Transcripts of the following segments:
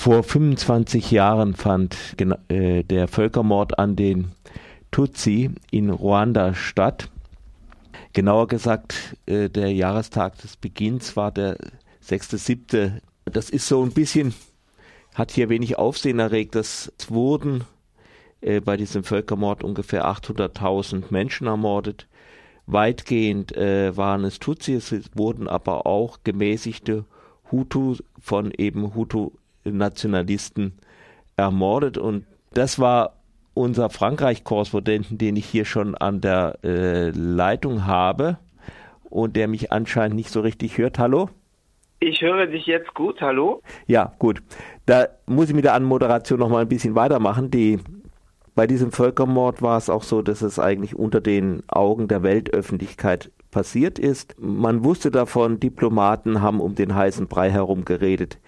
Vor 25 Jahren fand äh, der Völkermord an den Tutsi in Ruanda statt. Genauer gesagt, äh, der Jahrestag des Beginns war der 6.7. Das ist so ein bisschen, hat hier wenig Aufsehen erregt. Es wurden äh, bei diesem Völkermord ungefähr 800.000 Menschen ermordet. Weitgehend waren es Tutsi, es wurden aber auch gemäßigte Hutu von eben Hutu-Nationalisten ermordet. Und das war unser Frankreich-Korrespondenten, den ich hier schon an der äh, Leitung habe und der mich anscheinend nicht so richtig hört. Hallo? Ich höre dich jetzt gut, hallo? Ja, gut. Da muss ich mit der Anmoderation noch mal ein bisschen weitermachen. Die, bei diesem Völkermord war es auch so, dass es eigentlich unter den Augen der Weltöffentlichkeit passiert ist. Man wusste davon, Diplomaten haben um den heißen Brei herum geredet,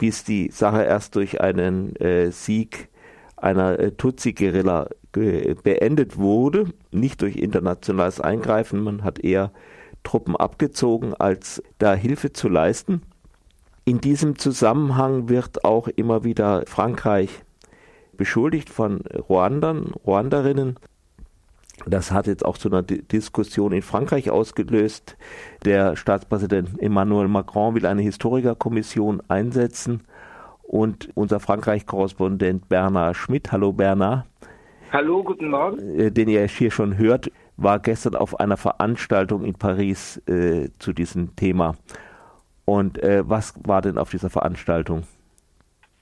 bis die Sache erst durch einen äh, Sieg einer äh, Tutsi-Guerilla beendet wurde, nicht durch internationales Eingreifen, man hat eher Truppen abgezogen, als da Hilfe zu leisten. In diesem Zusammenhang wird auch immer wieder Frankreich beschuldigt von Ruandern, Ruanderinnen. Das hat jetzt auch zu einer Diskussion in Frankreich ausgelöst. Der Staatspräsident Emmanuel Macron will eine Historikerkommission einsetzen und unser Frankreich-Korrespondent Bernhard Schmidt. Hallo Bernhard. Hallo, guten Morgen. Äh, den ihr hier schon hört, war gestern auf einer Veranstaltung in Paris äh, zu diesem Thema. Und äh, was war denn auf dieser Veranstaltung?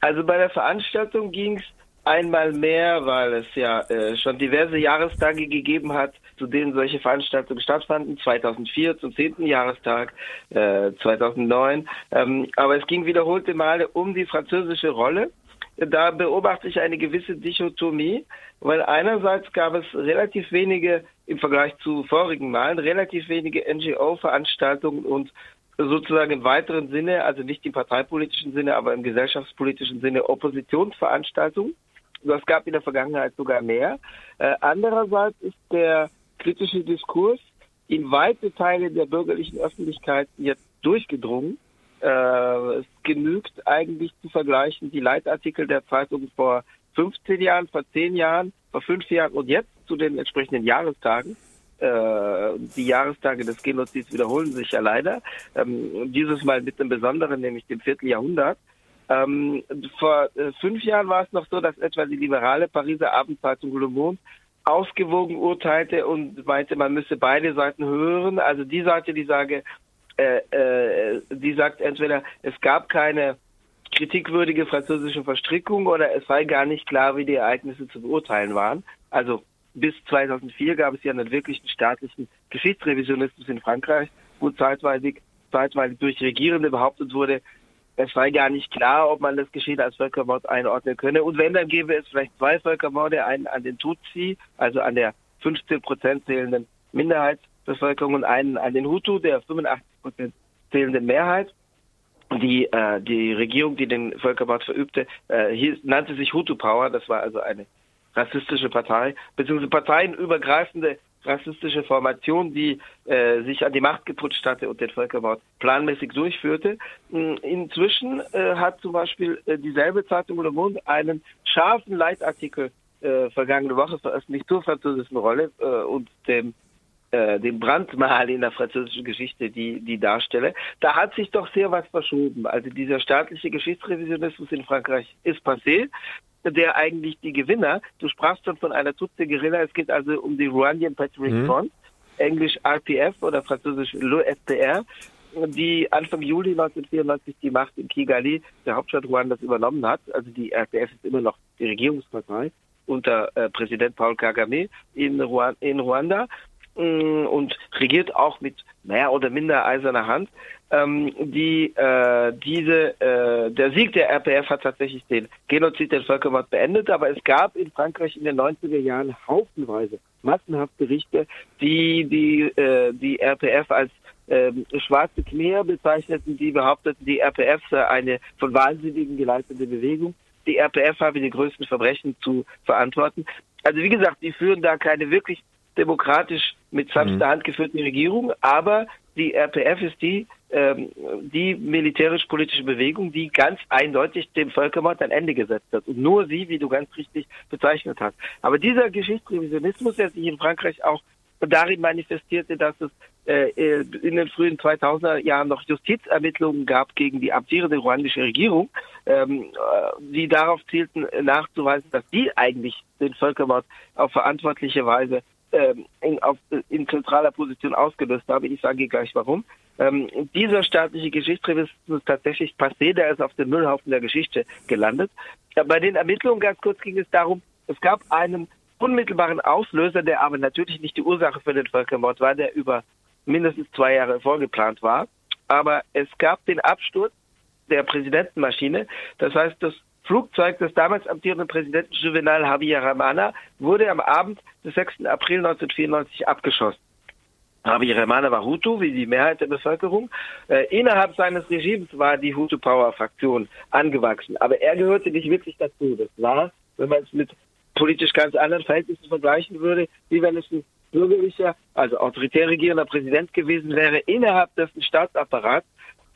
Also bei der Veranstaltung ging es einmal mehr, weil es ja äh, schon diverse Jahrestage gegeben hat, zu denen solche Veranstaltungen stattfanden. 2004 zum 10. Jahrestag, äh, 2009. Ähm, aber es ging wiederholte Male um die französische Rolle. Da beobachte ich eine gewisse Dichotomie, weil einerseits gab es relativ wenige im Vergleich zu vorigen Malen, relativ wenige NGO-Veranstaltungen und sozusagen im weiteren Sinne, also nicht im parteipolitischen Sinne, aber im gesellschaftspolitischen Sinne Oppositionsveranstaltungen. Das gab in der Vergangenheit sogar mehr. Äh, andererseits ist der kritische Diskurs in weite Teile der bürgerlichen Öffentlichkeit jetzt durchgedrungen. Äh, es genügt eigentlich zu vergleichen die Leitartikel der Zeitung vor 15 Jahren, vor 10 Jahren, vor 5 Jahren und jetzt zu den entsprechenden Jahrestagen. Äh, die Jahrestage des Genozids wiederholen sich ja leider. Ähm, dieses Mal mit einem besonderen, nämlich dem Vierteljahrhundert. Ähm, vor äh, fünf Jahren war es noch so, dass etwa die liberale Pariser Abendzeitung Le Monde ausgewogen urteilte und meinte, man müsse beide Seiten hören. Also die Seite, die sage, äh, äh, die sagt entweder, es gab keine kritikwürdige französische Verstrickung oder es sei gar nicht klar, wie die Ereignisse zu beurteilen waren. Also bis 2004 gab es ja einen wirklichen staatlichen Geschichtsrevisionismus in Frankreich, wo zeitweilig, zeitweilig durch Regierende behauptet wurde, es sei gar nicht klar, ob man das Geschehen als Völkermord einordnen könne. Und wenn, dann gäbe es vielleicht zwei Völkermorde, einen an den Tutsi, also an der 15 Prozent zählenden Minderheitsbevölkerung und einen an den Hutu, der 85 Prozent zählenden Mehrheit. Die, äh, die Regierung, die den Völkermord verübte, äh, hieß, nannte sich Hutu Power. Das war also eine rassistische Partei, beziehungsweise parteienübergreifende rassistische Formation, die äh, sich an die Macht geputscht hatte und den Völkermord planmäßig durchführte. Hm, inzwischen äh, hat zum Beispiel äh, dieselbe Zeitung Le Monde einen scharfen Leitartikel äh, vergangene Woche veröffentlicht zur französischen Rolle äh, und dem äh, Brandmal in der französischen Geschichte, die, die darstelle. Da hat sich doch sehr was verschoben. Also dieser staatliche Geschichtsrevisionismus in Frankreich ist passé der eigentlich die Gewinner, du sprachst schon von einer Tutsi-Guerilla, es geht also um die Rwandan Patriotic mhm. Front, englisch RPF oder französisch l'OFPR, die Anfang Juli 1994 die Macht in Kigali, der Hauptstadt Ruandas, übernommen hat. Also die RPF ist immer noch die Regierungspartei unter äh, Präsident Paul Kagame in, Ruan in Ruanda und regiert auch mit mehr oder minder eiserner Hand ähm, die äh, diese äh, der Sieg der RPF hat tatsächlich den Genozid, den Völkermord beendet, aber es gab in Frankreich in den 90er Jahren haufenweise massenhaft Berichte, die die äh, die RPF als ähm, schwarze Khmer bezeichneten, die behaupteten, die RPF sei eine von Wahnsinnigen geleitete Bewegung. Die RPF habe die größten Verbrechen zu verantworten. Also wie gesagt, die führen da keine wirklich demokratisch mit sanfter mhm. Hand geführten Regierung, aber die RPF ist die, ähm, die militärisch-politische Bewegung, die ganz eindeutig dem Völkermord ein Ende gesetzt hat. Und nur sie, wie du ganz richtig bezeichnet hast. Aber dieser Geschichtsrevisionismus, der sich in Frankreich auch darin manifestierte, dass es äh, äh in den frühen 2000er Jahren noch Justizermittlungen gab gegen die amtierende ruandische Regierung, ähm, äh, die darauf zielten, nachzuweisen, dass die eigentlich den Völkermord auf verantwortliche Weise ähm, in, auf, in zentraler Position ausgelöst haben. Ich sage gleich warum. Ähm, dieser staatliche Geschichtsrevisionismus ist tatsächlich passé, der ist auf dem Müllhaufen der Geschichte gelandet. Ja, bei den Ermittlungen ganz kurz ging es darum, es gab einen unmittelbaren Auslöser, der aber natürlich nicht die Ursache für den Völkermord war, der über mindestens zwei Jahre vorgeplant war. Aber es gab den Absturz der Präsidentenmaschine. Das heißt, das Flugzeug des damals amtierenden Präsidenten Juvenal Habyarimana wurde am Abend des 6. April 1994 abgeschossen. Habyarimana war Hutu, wie die Mehrheit der Bevölkerung. Äh, innerhalb seines Regimes war die Hutu-Power-Fraktion angewachsen. Aber er gehörte nicht wirklich dazu. Das war, wenn man es mit politisch ganz anderen Verhältnissen vergleichen würde, wie wenn es ein bürgerlicher, also autoritär regierender Präsident gewesen wäre, innerhalb dessen Staatsapparats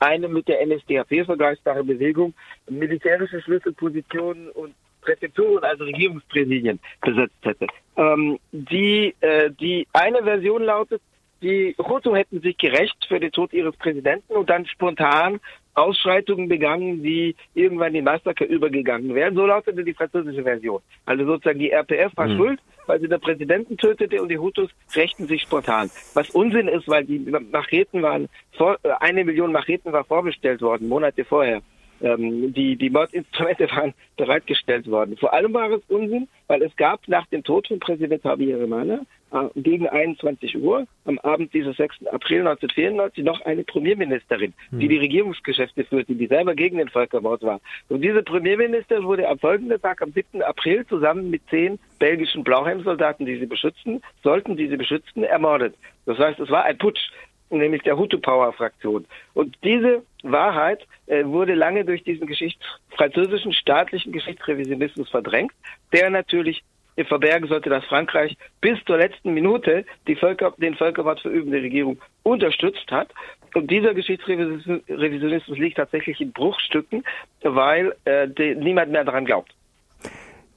eine mit der NSDAP vergleichbare Bewegung militärische Schlüsselpositionen und Präfekturen, also Regierungspräsidien besetzt hätte. Ähm, die, äh, die eine Version lautet, die Hutu hätten sich gerecht für den Tod ihres Präsidenten und dann spontan Ausschreitungen begangen, die irgendwann in Massaker übergegangen wären. So lautete die französische Version. Also sozusagen die RPF war mhm. schuld, weil sie den Präsidenten tötete und die Hutus rächten sich spontan. Was Unsinn ist, weil die Macheten waren, vor, äh, eine Million Macheten war vorbestellt worden, Monate vorher. Ähm, die, die Mordinstrumente waren bereitgestellt worden. Vor allem war es Unsinn, weil es gab nach dem Tod von Präsident Habyarimana äh, gegen 21 Uhr am Abend dieses 6. April 1994 noch eine Premierministerin, die hm. die Regierungsgeschäfte führte, die selber gegen den Völkermord war. Und diese Premierministerin wurde am folgenden Tag, am 7. April, zusammen mit zehn belgischen Blauhelmsoldaten, die sie beschützten, sollten, die sie beschützten, ermordet. Das heißt, es war ein Putsch nämlich der Hutu-Power-Fraktion. Und diese Wahrheit äh, wurde lange durch diesen Geschichts französischen staatlichen Geschichtsrevisionismus verdrängt, der natürlich verbergen sollte, dass Frankreich bis zur letzten Minute Völker, den Völkermord verübende Regierung unterstützt hat. Und dieser Geschichtsrevisionismus liegt tatsächlich in Bruchstücken, weil äh, die, niemand mehr daran glaubt.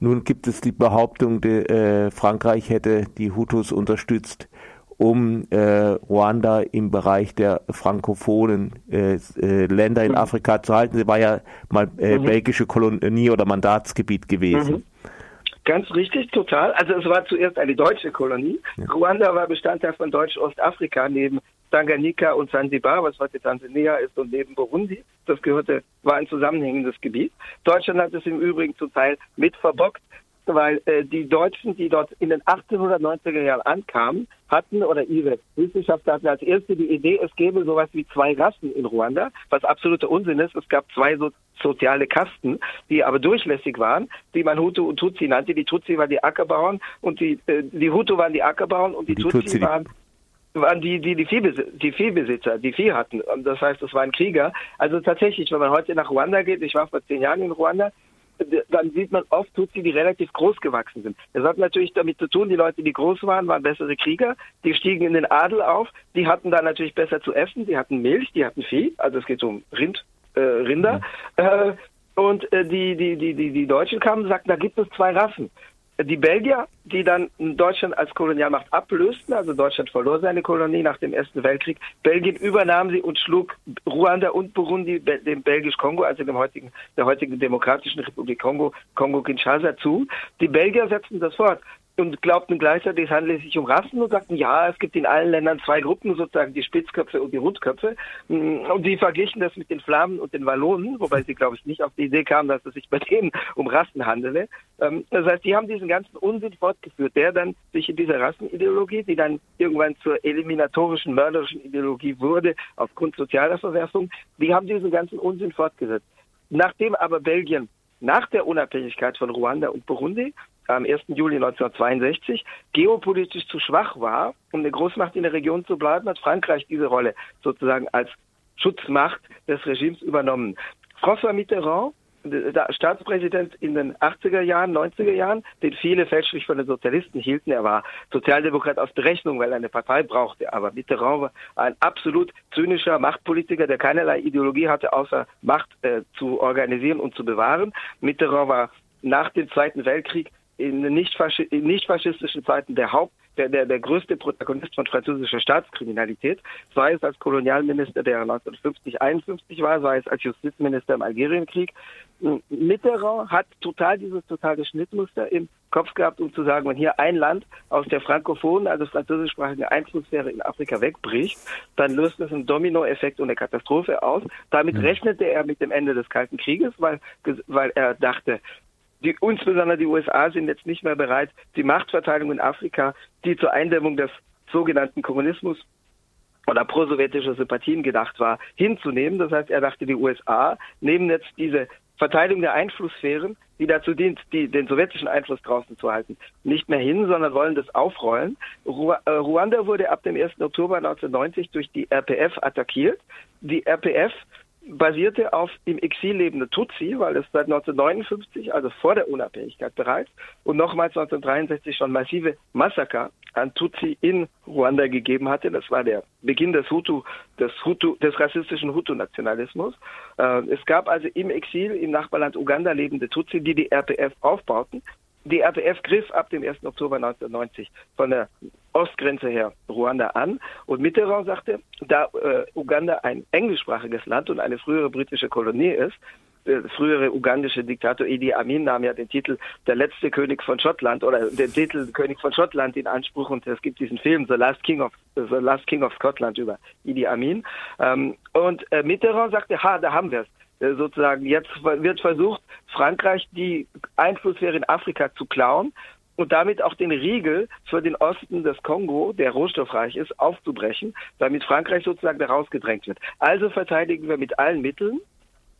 Nun gibt es die Behauptung, die, äh, Frankreich hätte die Hutus unterstützt um äh, Ruanda im Bereich der frankophonen äh, äh, Länder in mhm. Afrika zu halten. Sie war ja mal äh, mhm. belgische Kolonie oder Mandatsgebiet gewesen. Mhm. Ganz richtig, total. Also es war zuerst eine deutsche Kolonie. Ja. Ruanda war Bestandteil von Deutsch-Ostafrika neben Tanganyika und Zanzibar, was heute Tansania ist, und neben Burundi. Das gehörte, war ein zusammenhängendes Gebiet. Deutschland hat es im Übrigen zum Teil mit verbockt weil äh, die Deutschen, die dort in den 1890er Jahren ankamen, hatten oder ihre Wissenschaftler hatten als erste die Idee, es gäbe sowas wie zwei Rassen in Ruanda, was absoluter Unsinn ist. Es gab zwei so soziale Kasten, die aber durchlässig waren, die man Hutu und Tutsi nannte. Die Tutsi waren die Ackerbauern und die, äh, die Hutu waren die Ackerbauern und die, die Tutsi, Tutsi waren waren die, die, die, Viehbesitzer, die Viehbesitzer, die Vieh hatten. Das heißt, es waren Krieger. Also tatsächlich, wenn man heute nach Ruanda geht, ich war vor zehn Jahren in Ruanda, dann sieht man oft Tutsi, die relativ groß gewachsen sind. Das hat natürlich damit zu tun, die Leute, die groß waren, waren bessere Krieger, die stiegen in den Adel auf, die hatten da natürlich besser zu essen, die hatten Milch, die hatten Vieh, also es geht um Rind, äh, Rinder. Mhm. Äh, und äh, die, die, die, die, die Deutschen kamen und sagten, da gibt es zwei Rassen die Belgier, die dann Deutschland als Kolonialmacht ablösten, also Deutschland verlor seine Kolonie nach dem Ersten Weltkrieg. Belgien übernahm sie und schlug Ruanda und Burundi dem Belgisch-Kongo, also dem heutigen, der heutigen Demokratischen Republik Kongo, Kongo-Kinshasa zu. Die Belgier setzten das fort und glaubten gleichzeitig, es handele sich um Rassen und sagten, ja, es gibt in allen Ländern zwei Gruppen, sozusagen die Spitzköpfe und die Rundköpfe. Und sie verglichen das mit den Flamen und den Wallonen, wobei sie, glaube ich, nicht auf die Idee kamen, dass es sich bei denen um Rassen handele. Ähm, das heißt, die haben diesen ganzen Unsinn fortgeführt, der dann sich in dieser Rassenideologie, die dann irgendwann zur eliminatorischen, mörderischen Ideologie wurde, aufgrund sozialer Verwerfung, die haben diesen ganzen Unsinn fortgesetzt. Nachdem aber Belgien nach der Unabhängigkeit von Ruanda und Burundi am 1. Juli 1962 geopolitisch zu schwach war, um eine Großmacht in der Region zu bleiben, hat Frankreich diese Rolle sozusagen als Schutzmacht des Regimes übernommen. François Mitterrand Staatspräsident in den 80er Jahren, 90er Jahren, den viele fälschlich von den Sozialisten hielten. Er war Sozialdemokrat aus Berechnung, weil er eine Partei brauchte. Aber Mitterrand war ein absolut zynischer Machtpolitiker, der keinerlei Ideologie hatte, außer Macht äh, zu organisieren und zu bewahren. Mitterrand war nach dem Zweiten Weltkrieg in nicht, in nicht faschistischen Zeiten der Haupt der, der, der größte Protagonist von französischer Staatskriminalität, sei es als Kolonialminister, der 1950, 51 war, sei es als Justizminister im Algerienkrieg. Mitterrand hat total dieses totale Schnittmuster im Kopf gehabt, um zu sagen, wenn hier ein Land aus der frankophonen, also französischsprachigen Einflusssphäre in Afrika wegbricht, dann löst das einen Dominoeffekt und eine Katastrophe aus. Damit rechnete er mit dem Ende des Kalten Krieges, weil, weil er dachte, die, insbesondere die USA sind jetzt nicht mehr bereit, die Machtverteilung in Afrika, die zur Eindämmung des sogenannten Kommunismus oder prosowjetischer Sympathien gedacht war, hinzunehmen. Das heißt, er dachte, die USA nehmen jetzt diese Verteilung der Einflusssphären, die dazu dient, die, den sowjetischen Einfluss draußen zu halten, nicht mehr hin, sondern wollen das aufrollen. Äh, Ruanda wurde ab dem 1. Oktober 1990 durch die RPF attackiert. Die RPF basierte auf im Exil lebende Tutsi, weil es seit 1959, also vor der Unabhängigkeit bereits, und nochmals 1963 schon massive Massaker an Tutsi in Ruanda gegeben hatte. Das war der Beginn des Hutu, des Hutu, des rassistischen Hutu-Nationalismus. Äh, es gab also im Exil im Nachbarland Uganda lebende Tutsi, die die RPF aufbauten. Die RPF griff ab dem 1. Oktober 1990 von der Ostgrenze her Ruanda an. Und Mitterrand sagte, da äh, Uganda ein englischsprachiges Land und eine frühere britische Kolonie ist, der frühere ugandische Diktator Idi Amin nahm ja den Titel der letzte König von Schottland oder den Titel König von Schottland in Anspruch und es gibt diesen Film The Last King of The Last King of Scotland über Idi Amin ähm, und äh, Mitterrand sagte, ha, da haben wir es äh, sozusagen jetzt wird versucht, Frankreich die Einflusssphäre in Afrika zu klauen und damit auch den Riegel für den Osten des Kongo, der rohstoffreich ist, aufzubrechen, damit Frankreich sozusagen da rausgedrängt wird. Also verteidigen wir mit allen Mitteln,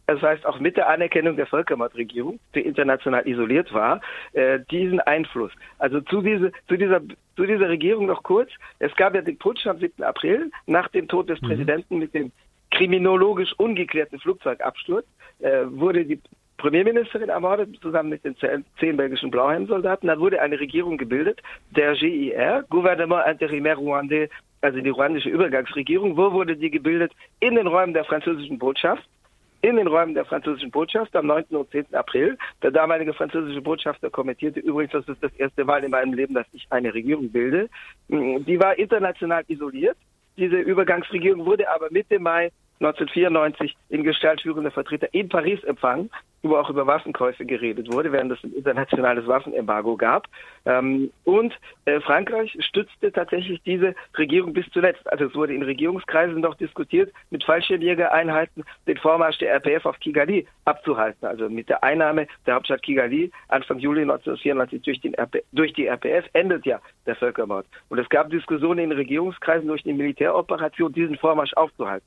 das heißt auch mit der Anerkennung der Völkermordregierung, die international isoliert war, äh, diesen Einfluss. Also zu, diese, zu, dieser, zu dieser Regierung noch kurz. Es gab ja den Putsch am 7. April nach dem Tod des mhm. Präsidenten mit dem kriminologisch ungeklärten Flugzeugabsturz, äh, wurde die Premierministerin ermordet, zusammen mit den zehn belgischen Blauhelmsoldaten. Dann wurde eine Regierung gebildet, der GIR, Gouvernement Intérimaire Rwandais, also die ruandische Übergangsregierung. Wo wurde die gebildet? In den Räumen der französischen Botschaft. In den Räumen der französischen Botschaft am 9. und 10. April. Der damalige französische Botschafter kommentierte übrigens, das ist das erste Mal in meinem Leben, dass ich eine Regierung bilde. Die war international isoliert. Diese Übergangsregierung wurde aber Mitte Mai 1994 in Gestalt führender Vertreter in Paris empfangen, wo auch über Waffenkäufe geredet wurde, während es ein internationales Waffenembargo gab. Ähm, und äh, Frankreich stützte tatsächlich diese Regierung bis zuletzt. Also es wurde in Regierungskreisen noch diskutiert, mit Fallschirmjägereinheiten den Vormarsch der RPF auf Kigali abzuhalten. Also mit der Einnahme der Hauptstadt Kigali Anfang Juli 1994 durch, den RP, durch die RPF endet ja der Völkermord. Und es gab Diskussionen in Regierungskreisen durch die Militäroperation, diesen Vormarsch aufzuhalten.